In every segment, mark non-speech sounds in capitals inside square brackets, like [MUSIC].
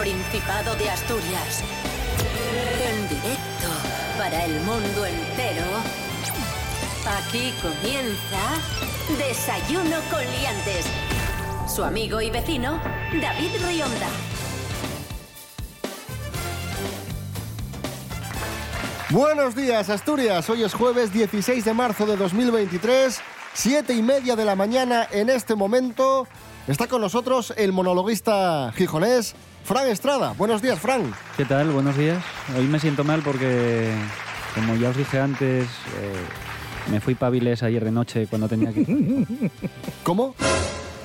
Principado de Asturias. En directo para el mundo entero. Aquí comienza Desayuno con Liantes. Su amigo y vecino, David Rionda. Buenos días, Asturias. Hoy es jueves 16 de marzo de 2023, siete y media de la mañana en este momento. Está con nosotros el monologuista gijonés, Fran Estrada. Buenos días, Fran. ¿Qué tal? Buenos días. Hoy me siento mal porque, como ya os dije antes, eh, me fui para Avilés ayer de noche cuando tenía que... ¿Cómo?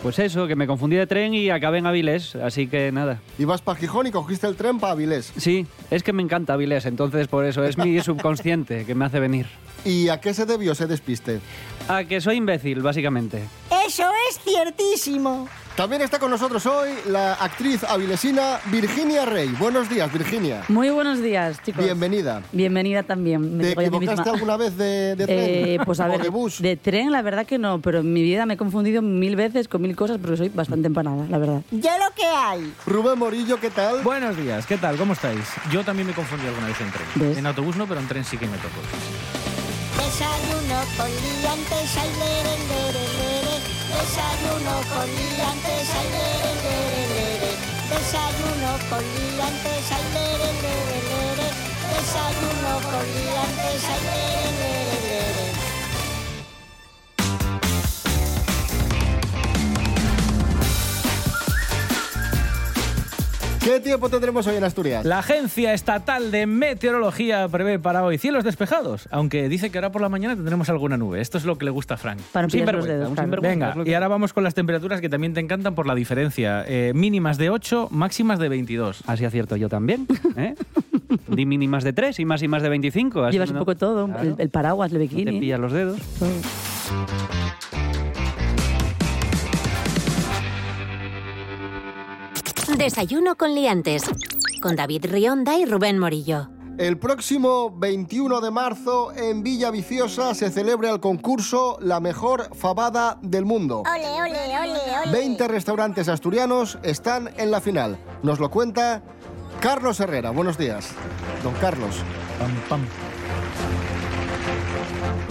Pues eso, que me confundí de tren y acabé en Avilés, así que nada. Ibas para Gijón y cogiste el tren para Avilés. Sí, es que me encanta Avilés, entonces por eso es mi [LAUGHS] subconsciente que me hace venir. ¿Y a qué se debió ese despiste? A que soy imbécil, básicamente. Eso es ciertísimo. También está con nosotros hoy la actriz avilesina Virginia Rey. Buenos días, Virginia. Muy buenos días, chicos. Bienvenida. Bienvenida también. me ¿Te equivocaste misma. alguna vez de, de tren Eh, pues a o ver, de bus? de tren la verdad que no, pero en mi vida me he confundido mil veces con mil cosas porque soy bastante empanada, la verdad. Yo lo que hay. Rubén Morillo, ¿qué tal? Buenos días, ¿qué tal? ¿Cómo estáis? Yo también me confundí alguna vez en tren. ¿Ves? En autobús no, pero en tren sí que me tocó. Desayuno con liantes, lere. Desayuno con liantes, ay, lere, lere, lere. Desayuno con liantes, ay, lere, lere, lere. Desayuno con liantes, ay, ¿Qué tiempo tendremos hoy en Asturias? La Agencia Estatal de Meteorología prevé para hoy cielos despejados, aunque dice que ahora por la mañana tendremos alguna nube. Esto es lo que le gusta a Frank. Para Un pillar los dedos. Venga, y ahora vamos con las temperaturas que también te encantan por la diferencia. Eh, mínimas de 8, máximas de 22. Así acierto yo también. ¿eh? Di mínimas de 3 y máximas de 25. así Llevas un poco todo, Claro, el, el paraguas, el no te bikini. pillas los dedos. todo. Desayuno con Liantes. Con David Rionda y Rubén Morillo. El próximo 21 de marzo en Villa Viciosa se celebra el concurso La mejor fabada del mundo. Ole, ole, ole, ole. 20 restaurantes asturianos están en la final. Nos lo cuenta Carlos Herrera. Buenos días. Don Carlos. Pam, pam.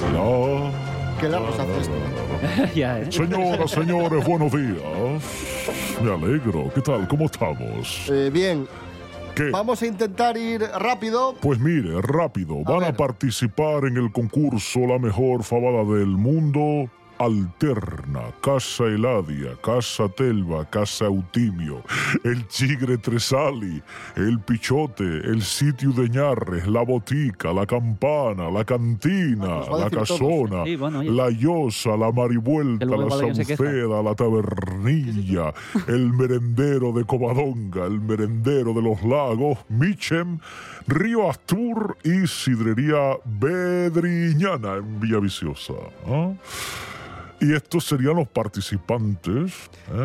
Hola. Qué largo se hace esto. [LAUGHS] ya, ¿eh? Señoras, señores, buenos días. Me alegro. ¿Qué tal? ¿Cómo estamos? Eh, bien, ¿Qué? vamos a intentar ir rápido. Pues mire, rápido. Van a, participar en el concurso La Mejor Fabada del Mundo. Alterna, Casa Eladia, Casa Telva, Casa Eutimio, El Chigre Tresali, El Pichote, El Sitio de Ñarres, La Botica, La Campana, La Cantina, Ah, pues La. Casona, Sí, bueno, oye. La Llosa, La Marivuelta, La. Sauceda, La Tabernilla, El Merendero de Covadonga, El Merendero de los Lagos, Michem, Río Astur y Sidrería Bedriñana en Villaviciosa. ¿ah? Y estos serían los participantes.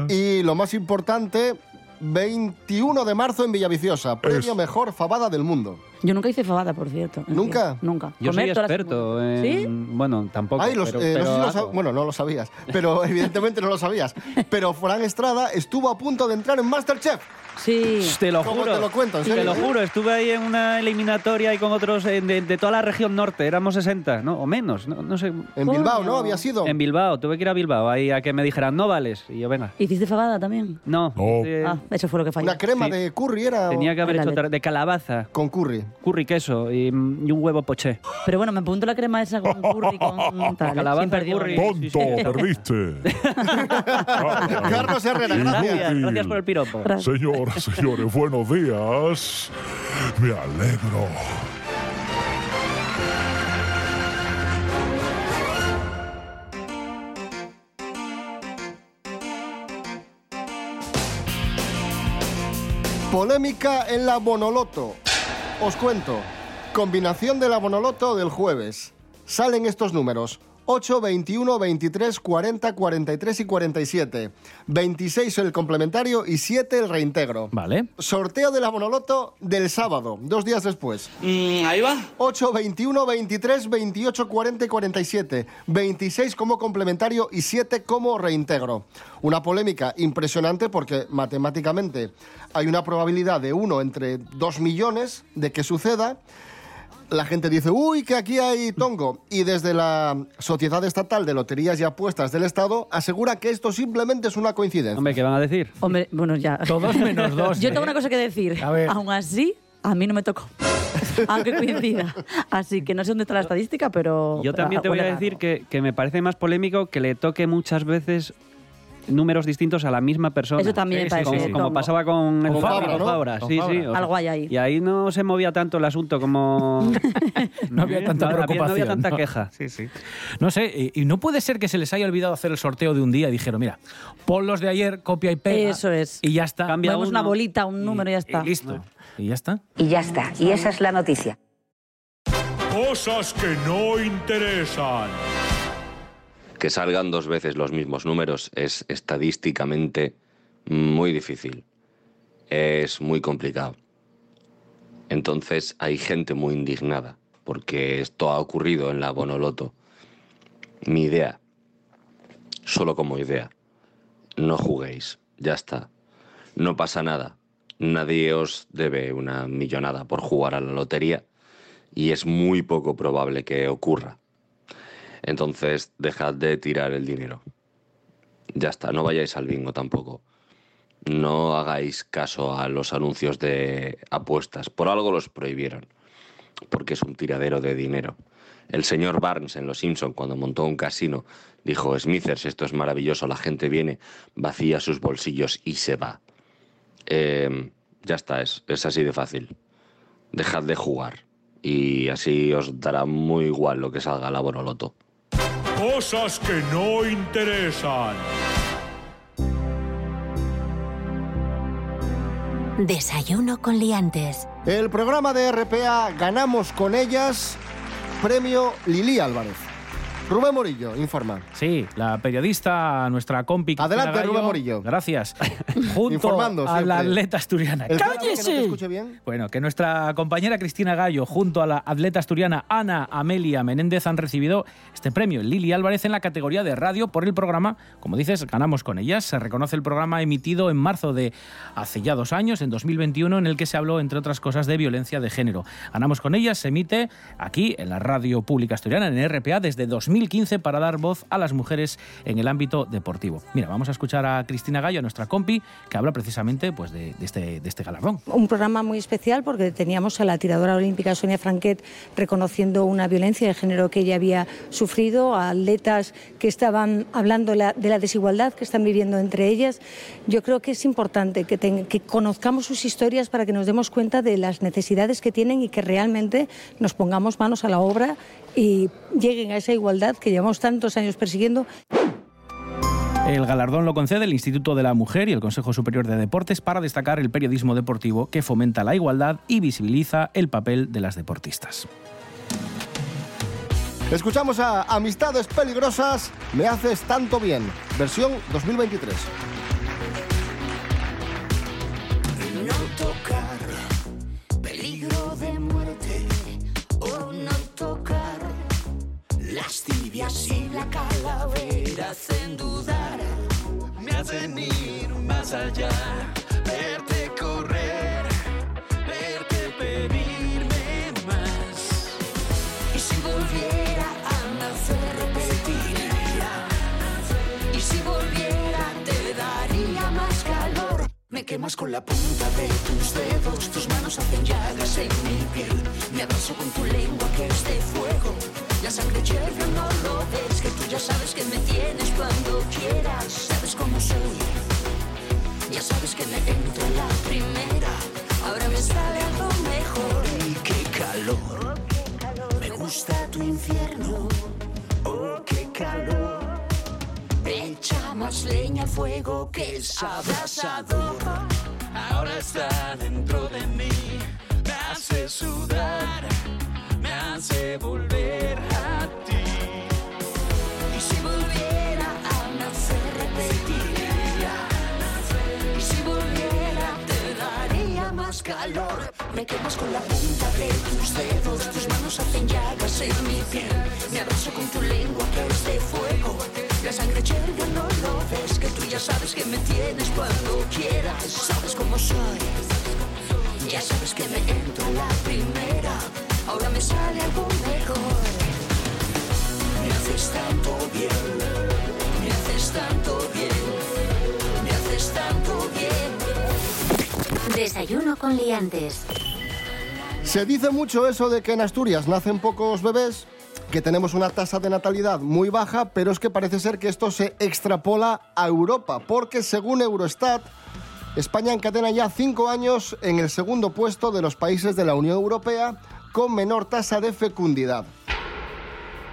¿eh? Y lo más importante, 21 de marzo en Villaviciosa. Premio Es- mejor fabada del mundo. Yo nunca hice fabada, por cierto. ¿Nunca? Nunca. Yo soy Comer las- experto en... ¿Sí? Bueno, tampoco, Ay, los- pero, eh, no sé si lo sab- Bueno, no lo sabías, pero [LAUGHS] evidentemente no lo sabías. [LAUGHS] Pero Fran Estrada estuvo a punto de entrar en Masterchef. Sí. Te lo ¿Cómo juro. te lo cuento? ¿En Te lo juro, estuve ahí en una eliminatoria y con otros eh, de, de toda la región norte, éramos 60, ¿no? O menos, no, no sé. En Bilbao, ¿no? Había sido. En Bilbao, tuve que ir a Bilbao ahí a que me dijeran, no vales. Y yo, venga. ¿Hiciste fabada también? No, No. eh, Ah, eso fue lo que falló. Una crema Sí. de curry era. tenía que haber hecho letra. de calabaza, Con curry. curry queso y, mm, y un huevo poché. Pero bueno, me apunto la crema esa con curry, con [LAUGHS] tal. ¿eh? Calabaza, curry. ¡Tonto! sí, [LAUGHS] sí. ¡Perdiste! [LAUGHS] Carlos Herrera, gracias. Gracias, por el piropo. Señores, buenos días. Me alegro. Polémica en la Bonoloto. Os cuento. Combinación de la Bonoloto del jueves. Salen estos números. 8, 21, 23, 40, 43 y 47. 26 el complementario y 7 el reintegro. Vale. Sorteo de la Bonoloto del sábado, dos días después. Mm, ahí va. 8, 21, 23, 28, 40 y 47. 26 como complementario y 7 como reintegro. Una polémica impresionante porque matemáticamente hay una probabilidad de 1 entre 2 millones de que suceda. La gente dice, uy, que aquí hay tongo. Y desde la Sociedad Estatal de Loterías y Apuestas del Estado asegura que esto simplemente es una coincidencia. Hombre, ¿qué van a decir? Hombre, bueno, ya. Todos menos dos. [LAUGHS] Yo ¿eh? tengo una cosa que decir. A ver. Aún así, a mí no me tocó. [LAUGHS] Aunque coincida. Así que no sé dónde está la estadística, pero. Yo también te voy a decir que, que me parece más polémico que le toque muchas veces números distintos a la misma persona. Eso también me parece. Como, como como- pasaba con, Con con Fabra, Con sí, Fabra. sí. o sea, Algo hay ahí. Y ahí no se movía tanto el asunto como... [LAUGHS] No había tanta no, preocupación. No había tanta ¿no? queja. Sí, sí. No sé, y, y no puede ser que se les haya olvidado hacer el sorteo de un día y dijeron, mira, pon los de ayer, copia y pega. Eso es. Y ya está. Cambia Ponemos una uno bolita, un número y ya está. Y listo. Y ya está. Y ya está. Y esa es la noticia. Cosas que no interesan. Que salgan dos veces los mismos números es estadísticamente muy difícil. Es muy complicado. Entonces hay gente muy indignada porque esto ha ocurrido en la Bonoloto. Mi idea, solo como idea, no juguéis, ya está. No pasa nada. Nadie os debe una millonada por jugar a la lotería y es muy poco probable que ocurra. Entonces, dejad de tirar el dinero. Ya está, no vayáis al bingo tampoco. No hagáis caso a los anuncios de apuestas. Por algo los prohibieron. Porque es un tiradero de dinero. El señor Barnes en Los Simpson, cuando montó un casino, dijo, Smithers, esto es maravilloso, la gente viene, vacía sus bolsillos y se va. Eh, ya está, es, es así de fácil. Dejad de jugar. Y así os dará muy igual lo que salga la Bonoloto. Cosas que no interesan. Desayuno con liantes. El programa de RPA Ganamos con ellas, premio Lili Álvarez. Rubén Morillo informa. Sí, la periodista, nuestra compi. Adelante, Gallo, Rubén Morillo. Gracias. [LAUGHS] Junto Informando a la atleta asturiana. Que no bien. Bueno, que nuestra compañera Cristina Gallo, junto a la atleta asturiana Ana Amelia Menéndez, han recibido este premio, Lili Álvarez, en la categoría de radio por el programa, como dices, ganamos con ellas. Se reconoce el programa emitido en marzo de hace ya dos años, en 2021, en el que se habló, entre otras cosas, de violencia de género. Ganamos con ellas se emite aquí, en la radio pública asturiana, en RPA, desde 2015, para dar voz a las mujeres en el ámbito deportivo. Mira, vamos a escuchar a Cristina Gallo, nuestra compi, que habla precisamente pues, este, de este galardón. Un programa muy especial porque teníamos a la tiradora olímpica Sonia Franquet reconociendo una violencia de género que ella había sufrido, a atletas que estaban hablando la- de la desigualdad que están viviendo entre ellas. Yo creo que es importante que conozcamos sus historias para que nos demos cuenta de las necesidades que tienen y que realmente nos pongamos manos a la obra y lleguen a esa igualdad que llevamos tantos años persiguiendo. El galardón lo concede el Instituto de la Mujer y el Consejo Superior de Deportes para destacar el periodismo deportivo que fomenta la igualdad y visibiliza el papel de las deportistas. Escuchamos a Amistades Peligrosas, Me Haces Tanto Bien, versión 2023. Y la calavera hacen dudar, me hacen ir más allá, verte correr, verte pedirme más. Y si volviera a nacer, repetiría. Y si volviera, te daría más calor. Me quemas con la punta de tus dedos, tus manos hacen llagas en mi piel. Me abrazo con tu lengua que es de fuego. La sangre hierve, no lo ves, que tú ya sabes que me tienes cuando quieras. Sabes cómo soy, ya sabes que me entro en la primera. Ahora me sale algo mejor. Y qué calor, me gusta tu infierno. Oh, qué calor. Echa más leña al fuego que es abrasador. Ahora está dentro de mí, me hace sudar, chance volver a ti. Y si volviera a nacer, repetiría. Y si volviera, te daría más calor. Me quemas con la punta de tus dedos, tus manos hacen llagas en mi piel. Me abrazo con tu lengua que es de fuego. La sangre hierve, no lo ves, que tú ya sabes que me tienes cuando quieras. Sabes cómo soy, ya sabes que me entro la primera. Desayuno con liantes. Se dice mucho eso de que en Asturias nacen pocos bebés, que tenemos una tasa de natalidad muy baja, pero es que parece ser que esto se extrapola a Europa, porque según Eurostat, España encadena ya cinco años en el segundo puesto de los países de la Unión Europea con menor tasa de fecundidad.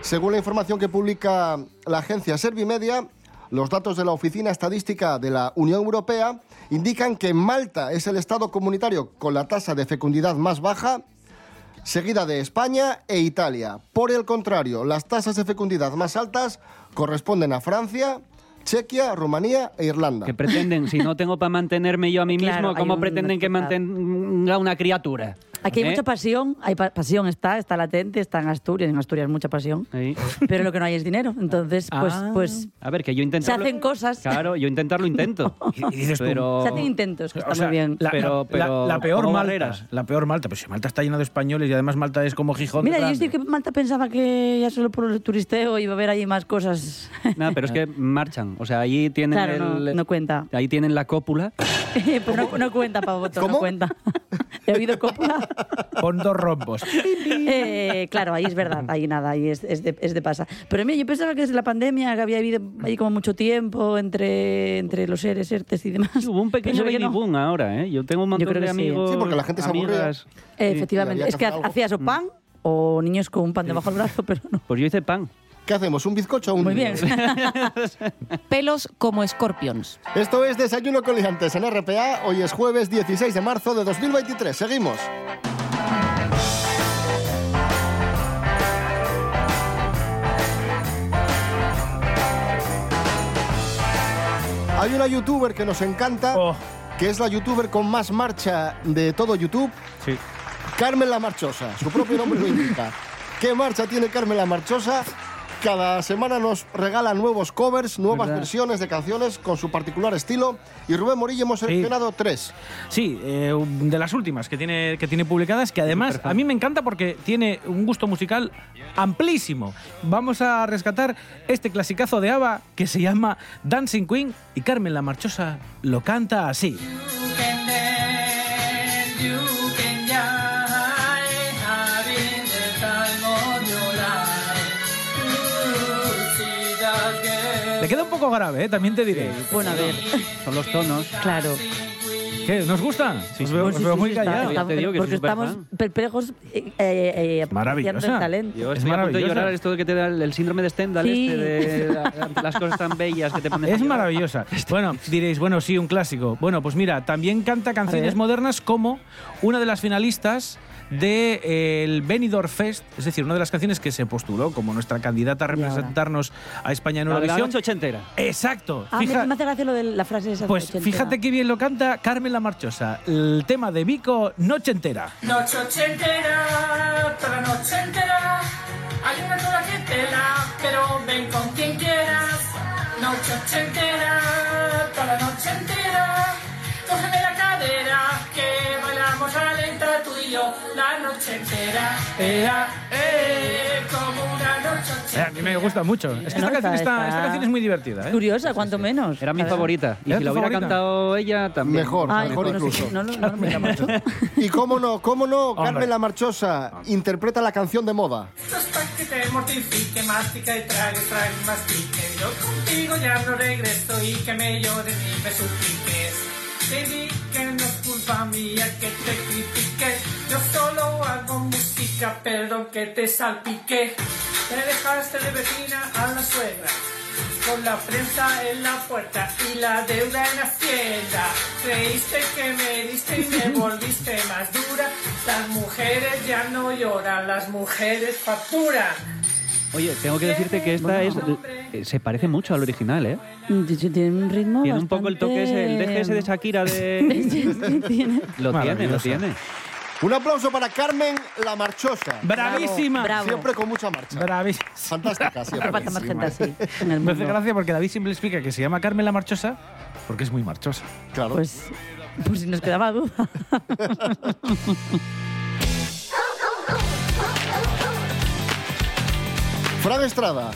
Según la información que publica la agencia Servimedia, los datos de la Oficina Estadística de la Unión Europea indican que Malta es el estado comunitario con la tasa de fecundidad más baja, seguida de España e Italia. Por el contrario, las tasas de fecundidad más altas corresponden a Francia, Chequia, Rumanía e Irlanda. Que pretenden, si no tengo para mantenerme yo a mí Claro, mismo, ¿cómo un pretenden que mantenga una criatura? Aquí hay ¿Eh? mucha pasión, hay pa- pasión está, está latente, está en Asturias, en Asturias mucha pasión, Ahí. pero lo que no hay es dinero. Entonces, pues, Ah. pues A ver, que yo se intentarlo... hacen cosas, Claro, yo intentarlo intento. [LAUGHS] Y dices tú, pero... se hacen intentos, que está O sea, muy bien. La, Pero- la- pero la peor Malta. La peor Malta. Pues si Malta está llena de españoles y además Malta es como Gijón. Mira, yo estoy que Malta pensaba que ya solo por el turisteo iba a haber ahí más cosas. No, pero es que marchan. O sea, allí tienen Claro, no, el- no cuenta. Ahí tienen la cópula. [LAUGHS] pues no, no cuenta, ¿Cómo? no cuenta. [LAUGHS] He oído copla. Con dos rombos. [LAUGHS] Eh, claro, ahí es verdad, ahí nada, ahí es, es de, es de pasa. Pero mira, yo pensaba que desde la pandemia que había habido ahí como mucho tiempo entre, entre los seres, ERTES y demás. Hubo un pequeño no. boom ahora, ¿eh? Yo tengo un montón creo de que sí. amigos. Sí, porque la gente se aburría. Eh, efectivamente, es que algo. hacías o pan o niños con un pan debajo del brazo, pero no. Pues yo hice pan. ¿Qué hacemos? ¿Un bizcocho o un Muy bien. [LAUGHS] Pelos como Scorpions. Esto es Desayuno con Liantes en RPA. Hoy es jueves 16 de marzo de 2023. Seguimos. Hay una youtuber que nos encanta, Oh, que es la youtuber con más marcha de todo YouTube, sí. Carmen la Marchosa. Su propio nombre lo indica. [LAUGHS] ¿Qué marcha tiene Carmen la Marchosa? Cada semana nos regala nuevos covers, nuevas ¿Verdad? versiones de canciones con su particular estilo. Y Rubén Morillo hemos seleccionado tres. Sí, eh, de las últimas que tiene, que tiene publicadas, que además a mí me encanta porque tiene un gusto musical amplísimo. Vamos a rescatar este clasicazo de ABBA que se llama Dancing Queen y Carmen la Marchosa lo canta así. Le queda un poco grave, ¿eh? también te diré. Bueno, a ver, Son los tonos. claro. ¿Qué? ¿Nos gusta? Os veo, Pues os sí, veo sí, muy sí, callados. está- te digo que porque estamos perplejos eh, eh, eh, Maravillosa. el talento. Yo Es estoy a punto de llorar esto de que te da el, el síndrome de Stendhal, Sí. este de ante las cosas tan bellas que te pones a Es maravillosa. [LAUGHS] Bueno, diréis, bueno, sí, un clásico. Bueno, pues mira, también canta canciones modernas como una de las finalistas del Benidorm Fest, es decir, una de las canciones que se postuló como nuestra candidata a representarnos a España en La de la Eurovisión. noche ochentera. Exacto. Ah, Fija- me hace gracia lo de la frase esa. pues ochentera. fíjate qué bien lo canta Carmen la Marchosa. El tema de Vico, Noche entera. Noche ochentera, toda la noche entera. Hay una toda que tela, pero ven con quien quieras. Noche ochentera, toda la noche entera. La lenta tú y yo la noche entera. Ea, eh, como una noche Eh, ochentera. a mí me gusta mucho. Es que No, esta, canción, está- está, esta canción es muy divertida. ¿eh? Curiosa, cuanto menos. Era mi favorita. Y ¿Era si tu la hubiera favorita? cantado ella, también. Mejor, Ay, mejor no incluso. no, lo- no lo mira mucho. [LAUGHS] Y cómo no, cómo no. Carmen la Marchosa interpreta la canción de moda. Esto es para que te mortifique, mastica y trague, trague, mastique. Yo contigo ya no regreso y que me llores y me supliques. Te di que no es culpa mía que te critique. Yo solo hago música, perdón que te salpique. Te dejaste de vecina a la suegra. Con la prensa en la puerta y la deuda en Hacienda. Creíste que me diste y me [LAUGHS] volviste más dura. Las mujeres ya no lloran, las mujeres facturan. Oye, tengo que decirte que esta es eh, se parece mucho al original, ¿eh? Tiene un ritmo Tiene un poco el toque ese, el deje ese de Shakira de... [LAUGHS] Tiene. Lo tiene, lo tiene. Un aplauso para Carmen La Marchosa. Bravísima. Bravo. Siempre con mucha marcha. Bravísima. Fantástica, siempre. más gente así en el Me hace mundo. gracia porque David siempre explica que se llama Carmen la Marchosa porque es muy marchosa. Claro. Pues, pues si nos quedaba duda. [LAUGHS] Fran Estrada,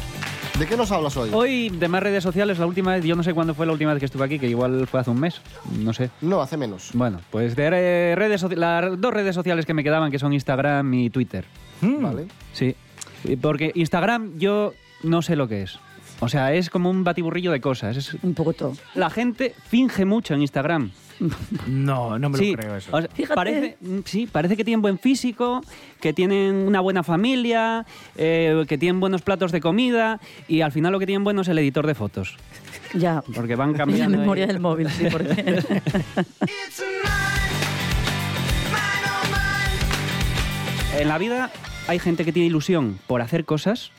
¿de qué nos hablas hoy? Hoy, de más redes sociales, la última vez, yo no sé cuándo fue la última vez que estuve aquí, que igual fue hace un mes, no sé. No, hace menos. Bueno, pues de re- redes las dos redes sociales que me quedaban, que son Instagram y Twitter. Vale. Sí, porque Instagram yo no sé lo que es. O sea, es como un batiburrillo de cosas. Es- Un poco todo. la gente finge mucho en Instagram. [LAUGHS] No, no me sí, lo creo eso. o sea, Fíjate. Parece, mm, sí, parece que tienen buen físico, que tienen una buena familia, eh, que tienen buenos platos de comida y al final lo que tienen bueno es el editor de fotos. Ya. Porque van [LAUGHS] La cambiando. ahí. memoria del móvil, sí, porque... [LAUGHS] En la vida hay gente que tiene ilusión por hacer cosas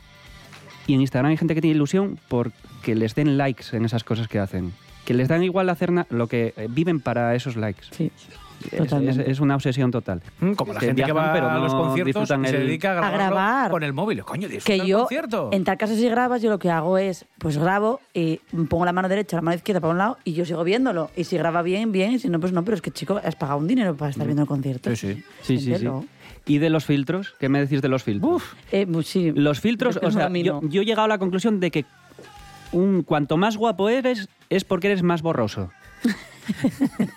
y en Instagram hay gente que tiene ilusión por que les den likes en esas cosas que hacen. Que les dan igual hacer lo que eh, viven para esos likes. Sí, Es, totalmente. es- es una obsesión total. Mm, Como la Que gente que va pero a los no conciertos se el- dedica a, A grabarlo grabar. con el móvil. Coño, que el yo, concierto. en tal caso si grabas, yo lo que hago es, pues grabo y pongo la mano derecha, la mano izquierda para un lado y yo sigo viéndolo. Y si graba bien, bien, y si no, pues no. Pero es que, chico, has pagado un dinero para estar viendo el concierto. Sí, sí. Sí, sí, sí. ¿Y de los filtros? ¿Qué me decís de los filtros? Eh, pues sí. Los filtros, o sea, yo, he llegado a la conclusión de que un, cuanto más guapo eres, es porque eres más borroso. [LAUGHS]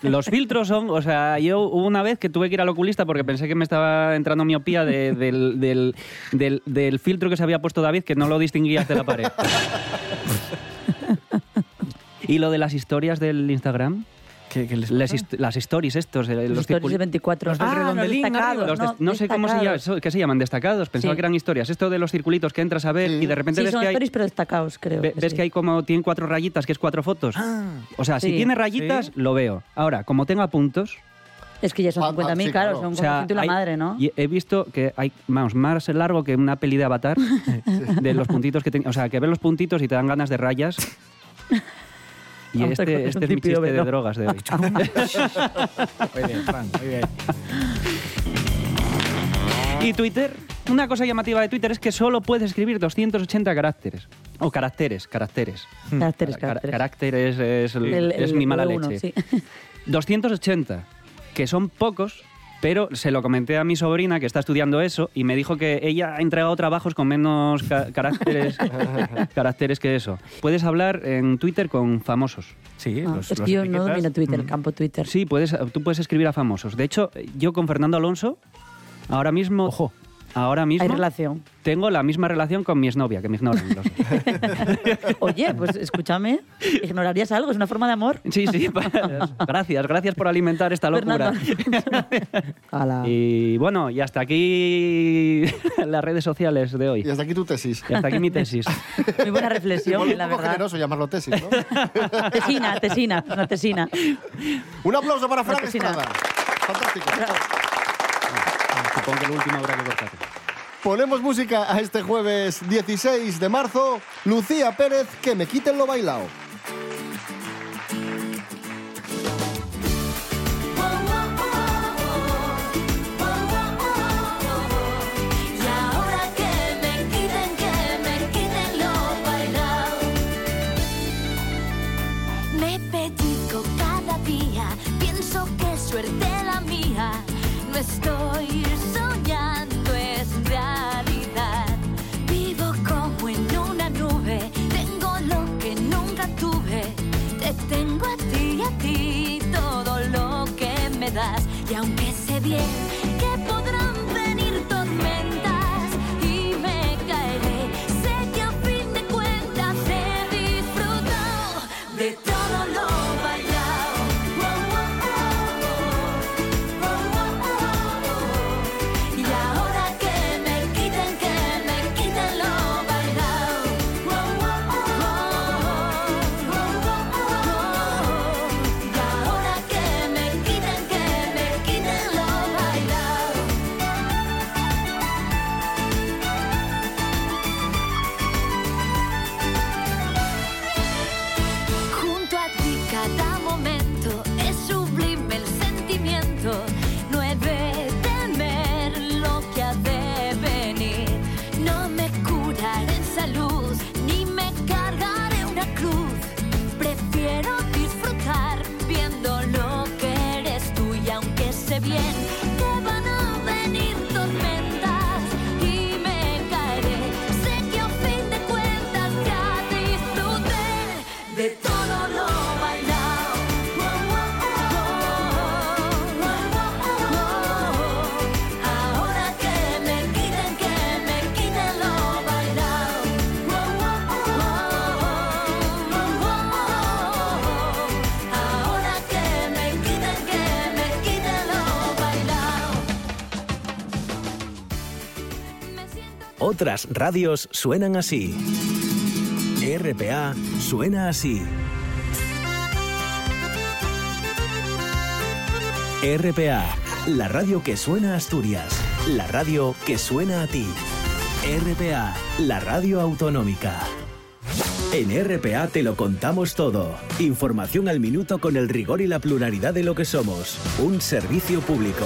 Los filtros son, o sea, yo hubo una vez que tuve que ir al oculista porque pensé que me estaba entrando miopía de- del, del- del- del filtro que se había puesto David, que no lo distinguías de la pared. [LAUGHS] y lo de las historias del Instagram, ¿Qué, qué les las, hist- las stories estos, eh, Los los stories de circul- 24. Los ah, los redondelín destacados. los des- no, sé cómo se, llama, destacados. eso, ¿qué se llaman? Destacados. Pensaba Sí. que eran historias. Esto de los circulitos que entras a ver Sí. y de repente Sí, ves son que hay... stories, pero destacados, creo. Ve- ¿Ves sí. que hay como, tienen cuatro rayitas, que es cuatro fotos? o sea, si tiene rayitas, Sí. lo veo. Ahora, como tenga puntos, Es que ya son Ah, ah, 50.000, sí, claro, claro. son o sea, y la hay- madre, ¿no? y he visto que hay, vamos, más largo que una peli de Avatar, [LAUGHS] de los puntitos que ten- O sea, que ves los puntitos y te dan ganas de rayas. [LAUGHS] Y Vamos este, este es mi chiste de drogas de hoy. [LAUGHS] Muy bien, Fran, muy bien. Y Twitter, una cosa llamativa de Twitter es que solo puedes escribir 280 caracteres. O caracteres, caracteres. Caracteres, Car- caracteres. caracteres es, el- El- es el mi mala V1, leche. sí. 280, que son pocos, pero se lo comenté a mi sobrina que está estudiando eso y me dijo que ella ha entregado trabajos con menos ca- [LAUGHS] caracteres, caracteres que eso. Puedes hablar en Twitter con famosos. Sí, Ah, los, es los que yo no domino Twitter, el Mm. campo Twitter. Sí, puedes, tú puedes escribir a famosos. De hecho, yo con Fernando Alonso, ahora mismo... Ojo. Ahora mismo Hay relación. tengo la misma relación con mi exnovia, que me ignoran. los dos. [LAUGHS] Oye, pues escúchame, ignorarías algo, es una forma de amor. Sí, sí. [LAUGHS] pa- Gracias, gracias por alimentar esta locura. [LAUGHS] Ala. Y bueno, y hasta aquí las redes sociales de hoy. Y hasta aquí tu tesis. Y hasta aquí mi tesis. Muy buena reflexión, la verdad. generoso llamarlo tesis, ¿no? Tesina, tesina, una tesina. Un aplauso para Fran. Estrada. Fantástico. Bravo. Supongo que el último habrá que cortar. Ponemos música a este jueves 16 de marzo. Lucía Pérez, que me quiten lo bailao. Otras radios suenan así. RPA suena así. RPA, la radio que suena a Asturias, la radio que suena a ti. RPA, la radio autonómica. En RPA te lo contamos todo. Información al minuto con el rigor y la pluralidad de lo que somos. Un servicio público.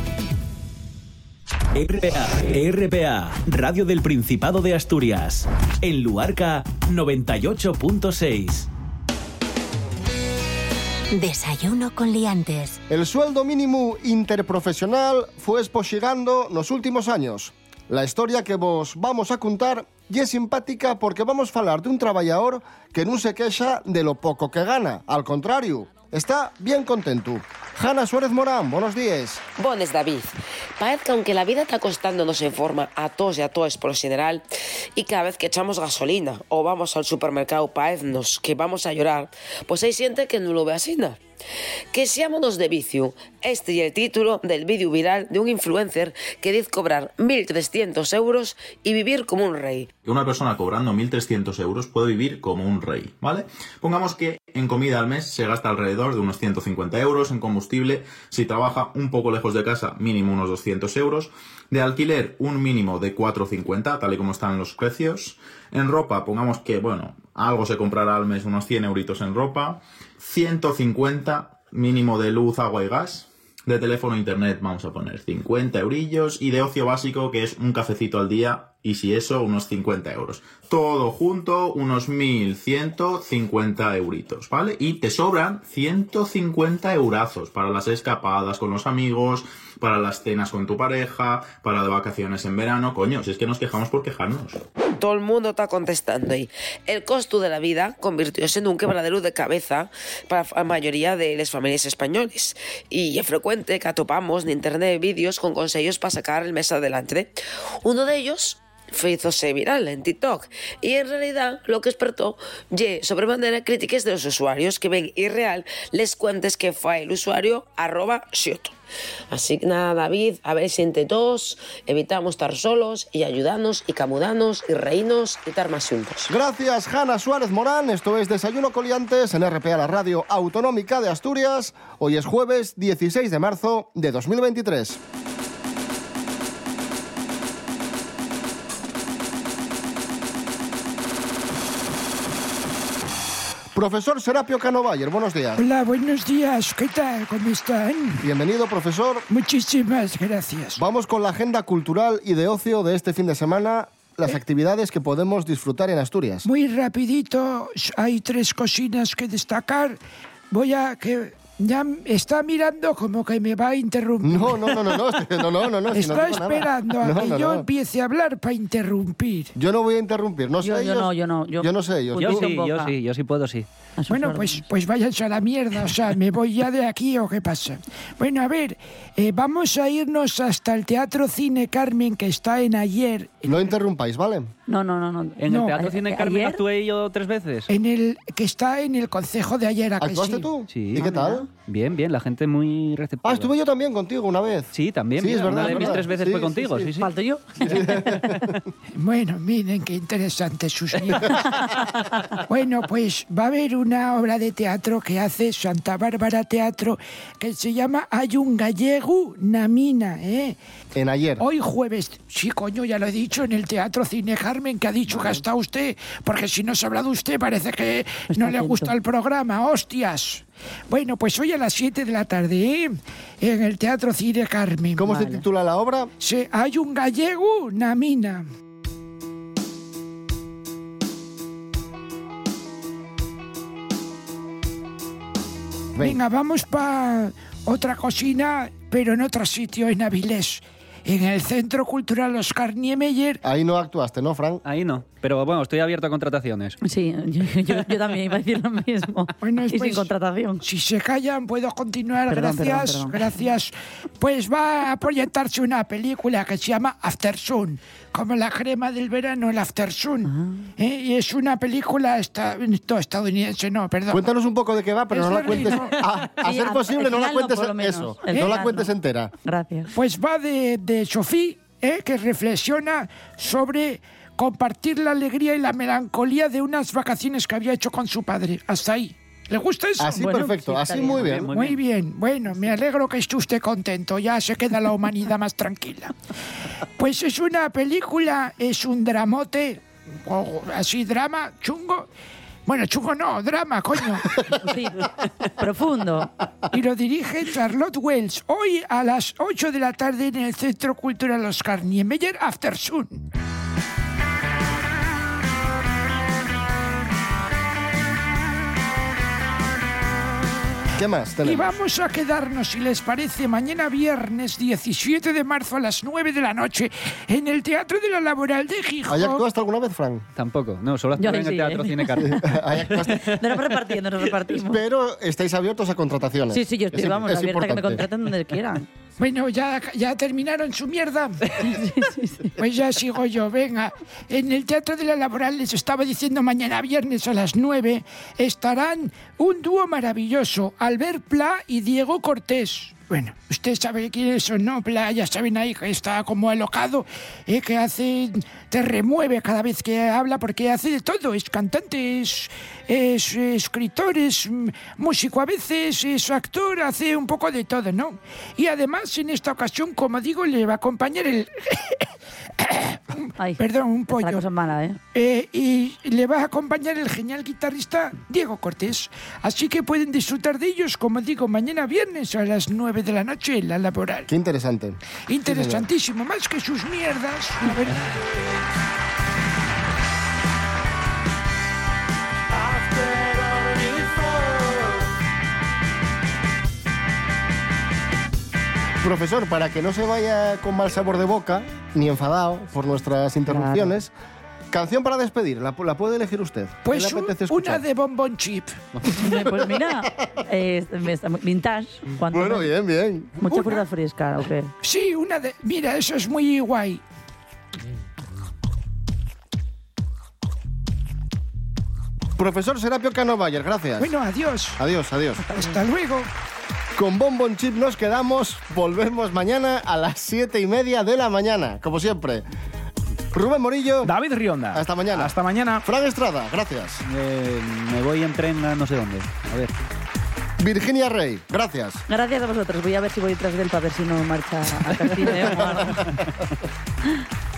RPA, RPA, Radio del Principado de Asturias. En Luarca, 98.6. Desayuno con liantes. El sueldo mínimo interprofesional fue espoxigando nos últimos años. La historia que vos vamos a contar y es simpática porque vamos a falar de un trabajador que no se queja de lo poco que gana. Al contrario, está bien contento. Hanna Suárez Morán, buenos días. Bones, David. Parece que aunque la vida está costándonos en forma a todos y a todas por general, y cada vez que echamos gasolina o vamos al supermercado paeznos que vamos a llorar, pues hay gente que no lo ve así, ¿no? Que seámonos de vicio. Este es el título del vídeo viral de un influencer que dice cobrar 1.300 euros y vivir como un rey. una persona cobrando 1.300 euros puede vivir como un rey, ¿vale? Pongamos que en comida al mes se gasta alrededor de unos 150 euros, en combustible, si trabaja un poco lejos de casa, mínimo unos 200 euros, de alquiler un mínimo de 4,50, tal y como están los precios, en ropa, pongamos que, bueno, algo se comprará al mes, unos 100 euritos en ropa, 150 mínimo de luz, agua y gas, de teléfono e internet vamos a poner 50 eurillos y de ocio básico que es un cafecito al día y si eso unos 50 euros. Todo junto unos 1150 euritos, ¿vale? Y te sobran 150 eurazos para las escapadas con los amigos, para las cenas con tu pareja, para de vacaciones en verano. Coño, si es que nos quejamos por quejarnos. Todo el mundo está contestando ahí. El costo de la vida convirtióse en un quebradero de cabeza para la mayoría de las familias españoles. Y es frecuente que atopamos en internet vídeos con consejos para sacar el mes adelante. Uno de ellos fízose viral en TikTok y en realidad lo que despertó ye sobremanera críticas de los usuarios que ven irreal les cuentes que fue el usuario arroba xioto. Así que nada, David, a ver si entre todos evitamos estar solos y ayudarnos y camudarnos y reírnos y estar más juntos. Gracias, Hanna Suárez Morán. Esto es Desayuno Coliantes en RPA, la radio autonómica de Asturias. Hoy es jueves 16 de marzo de 2023. Profesor Serapio Canovayer, buenos días. Hola, buenos días. ¿Qué tal? ¿Cómo están? Bienvenido, profesor. Muchísimas gracias. Vamos con la agenda cultural y de ocio de este fin de semana, las actividades que podemos disfrutar en Asturias. Muy rapidito, hay tres cocinas que destacar. Voy a que ya está mirando como que me va a interrumpir. No, no, no, no, no, [LAUGHS] no, no, no, no, si no Está nada. esperando a No, que no, yo no. empiece a hablar para interrumpir. Yo no voy a interrumpir, no sé Yo- ellos. no, yo no, yo- no sé ellos. Yo sí, yo sí, yo sí puedo, sí. Bueno, pues, pues váyanse a la mierda, o sea, ¿me voy ya de aquí o qué pasa? Bueno, a ver, eh, vamos a irnos hasta el Teatro Cine Carmen, que está en ayer. No interrumpáis, ¿vale? No, no, no. no. En No, el Teatro Cine Carmen ayer- actué yo tres veces. En el que está en el concejo de ayer. ¿a que ¿Actuaste sí? tú? Sí. ¿Y qué tal? Bien, bien, la gente muy receptiva. Ah, estuve yo también contigo una vez. Sí, también. Sí, es verdad, Una de es mis verdad. tres veces Sí, fue contigo, sí. sí, sí. ¿Falto yo? [LAUGHS] Bueno, miren qué interesante sus bueno, pues va a haber una obra de teatro que hace Santa Bárbara Teatro que se llama Hay un gallego Namina, ¿eh? En ayer. Hoy jueves, sí, coño, ya lo he dicho, en el Teatro Cine Carmen, que ha dicho que está usted, porque si no se habla de usted parece que no le gusta el programa, hostias. Bueno, pues hoy a las 7 de la tarde, ¿eh? en el Teatro Cine Carmen. ¿Cómo se titula la obra? Se, hay un gallego Namina. Venga, vamos para otra cocina, pero en otro sitio, en Avilés. En el Centro Cultural Oscar Niemeyer. Ahí no actuaste, ¿no, Frank? Ahí no. Pero bueno, estoy abierto a contrataciones. Sí, yo, yo- yo también iba a decir lo mismo. [LAUGHS] Bueno, y sin pues, contratación. Si se callan, puedo continuar. Perdón, gracias, perdón. gracias. Pues va a proyectarse una película que se llama After Sun, como la crema del verano, el After Sun. Ah. ¿eh? Y es una película esta- no, estadounidense, no, perdón. Cuéntanos un poco de qué va, pero Es no la cuentes. ritmo. A, a Sí, ser posible, no la no, cuentes eso. No la cuentes entera. Gracias. Pues va de, de Sophie, ¿eh? que reflexiona sobre compartir la alegría y la melancolía de unas vacaciones que había hecho con su padre. Hasta ahí. ¿Le gusta eso? Así perfecto, así muy bien. Muy bien. Bueno, me alegro que esté usted contento. Ya se queda la humanidad más tranquila. Pues es una película, es un dramote, o así drama, chungo. Bueno, chungo no, drama, coño. [LAUGHS] Sí, profundo. Y lo dirige Charlotte Wells. Hoy a las 8 de la tarde en el Centro Cultural Oscar Niemeyer After Sun. ¿Qué más Y tenemos? vamos a quedarnos, si les parece, mañana viernes 17 de marzo a las 9 de la noche en el Teatro de la Laboral de Gijón. ¿Hay actuaste alguna vez, Frank? Tampoco. No, solo actué en el sí, Teatro ¿eh? Cine Carmen. [LAUGHS] Actuaste. Nos repartiendo, nos repartimos. Pero estáis abiertos a contrataciones. Sí, sí, yo estoy, Es- vamos, es abierta a que me importante. contraten donde quieran. Bueno, ya, ya terminaron su mierda. [LAUGHS] Pues ya sigo yo, venga. En el Teatro de la Laboral les estaba diciendo mañana viernes a las 9 estarán un dúo maravilloso, Albert Pla y Diego Cortés. Bueno, usted sabe quiénes son, ¿no? Ya saben ahí que está como alocado, eh, que hace, te remueve cada vez que habla porque hace de todo. Es cantante, es, es escritor, es músico a veces, es actor, hace un poco de todo, ¿no? Y además en esta ocasión, como digo, le va a acompañar el... Ay, [COUGHS] Perdón, un pollo. cosa mala, ¿eh? Eh, y le va a acompañar el genial guitarrista Diego Cortés. Así que pueden disfrutar de ellos, como digo, mañana viernes a las 9 de la noche en la laboral. Qué interesante. Interesantísimo, más que sus mierdas. la verdad. Profesor, para que no se vaya con mal sabor de boca, ni enfadado por nuestras interrupciones, canción para despedir, la, la puede elegir usted. ¿Qué Pues un- una de bombón chip. Pues mira, [LAUGHS] eh, vintage. Bueno, bien, bien. Mucha Una. fruta fresca, ¿o qué? Sí, una de... Mira, eso es muy guay. Profesor Serapio Cano Bayer, gracias. Bueno, adiós. Adiós, adiós. Hasta luego. Con Bonbon Chip nos quedamos. Volvemos mañana a las siete y media de la mañana, como siempre. Rubén Morillo. David Rionda. Hasta mañana. Hasta mañana. Fran Estrada, gracias. Eh, me voy en tren a no sé dónde. A ver. Virginia Rey, gracias. Gracias a vosotros. Voy a ver si voy tras del para ver si no marcha a Castilla. o algo. [LAUGHS]